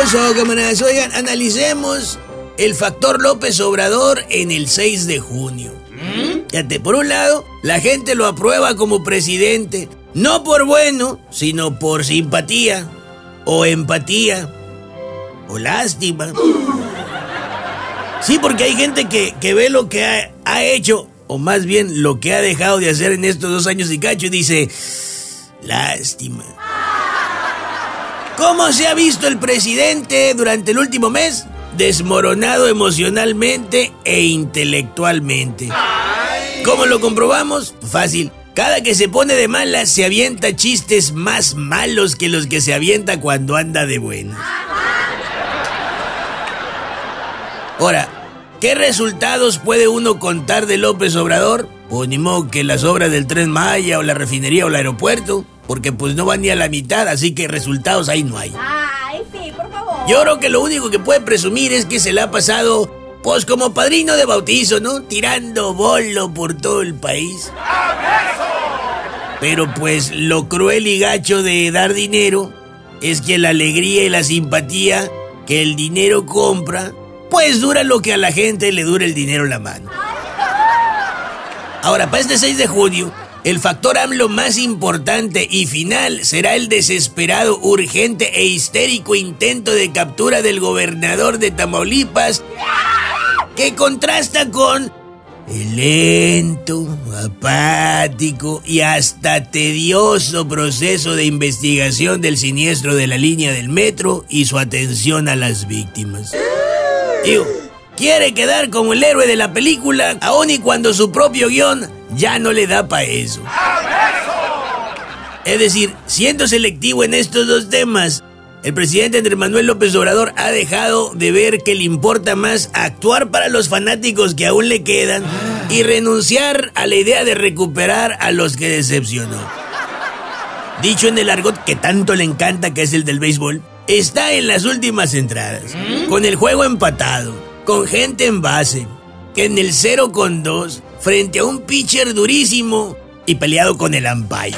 pasó, camaradas? Oigan, analicemos el factor López Obrador en el 6 de junio. Fíjate, por un lado, la gente lo aprueba como presidente, no por bueno, sino por simpatía, o empatía, o lástima. Sí, porque hay gente que, que ve lo que ha, ha hecho, o más bien lo que ha dejado de hacer en estos dos años y cacho, y dice, lástima. ¿Cómo se ha visto el presidente durante el último mes? Desmoronado emocionalmente e intelectualmente. ¿Cómo lo comprobamos? Fácil. Cada que se pone de mala se avienta chistes más malos que los que se avienta cuando anda de buenas. Ahora, ¿qué resultados puede uno contar de López Obrador? Pues ni que las obras del Tren Maya o la refinería o el aeropuerto, porque pues no van ni a la mitad, así que resultados ahí no hay. Ay, sí, por favor. Yo creo que lo único que puede presumir es que se le ha pasado, pues como padrino de bautizo, ¿no? Tirando bolo por todo el país. Pero pues lo cruel y gacho de dar dinero es que la alegría y la simpatía que el dinero compra, pues dura lo que a la gente le dura el dinero en la mano. Ahora, para este 6 de junio, el factor AMLO más importante y final será el desesperado, urgente e histérico intento de captura del gobernador de Tamaulipas, que contrasta con el lento, apático y hasta tedioso proceso de investigación del siniestro de la línea del metro y su atención a las víctimas. Quiere quedar como el héroe de la película, aun y cuando su propio guion ya no le da para eso. Es decir, siendo selectivo en estos dos temas, el presidente Andrés Manuel López Obrador ha dejado de ver que le importa más actuar para los fanáticos que aún le quedan y renunciar a la idea de recuperar a los que decepcionó. Dicho en el argot que tanto le encanta, que es el del béisbol, está en las últimas entradas, con el juego empatado, con gente en base, que en el 0 con 2, frente a un pitcher durísimo y peleado con el umpire.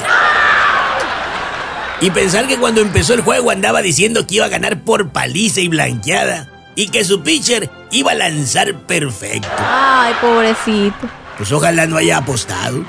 Y pensar que cuando empezó el juego andaba diciendo que iba a ganar por paliza y blanqueada. Y que su pitcher iba a lanzar perfecto. Ay, pobrecito. Pues ojalá no haya apostado.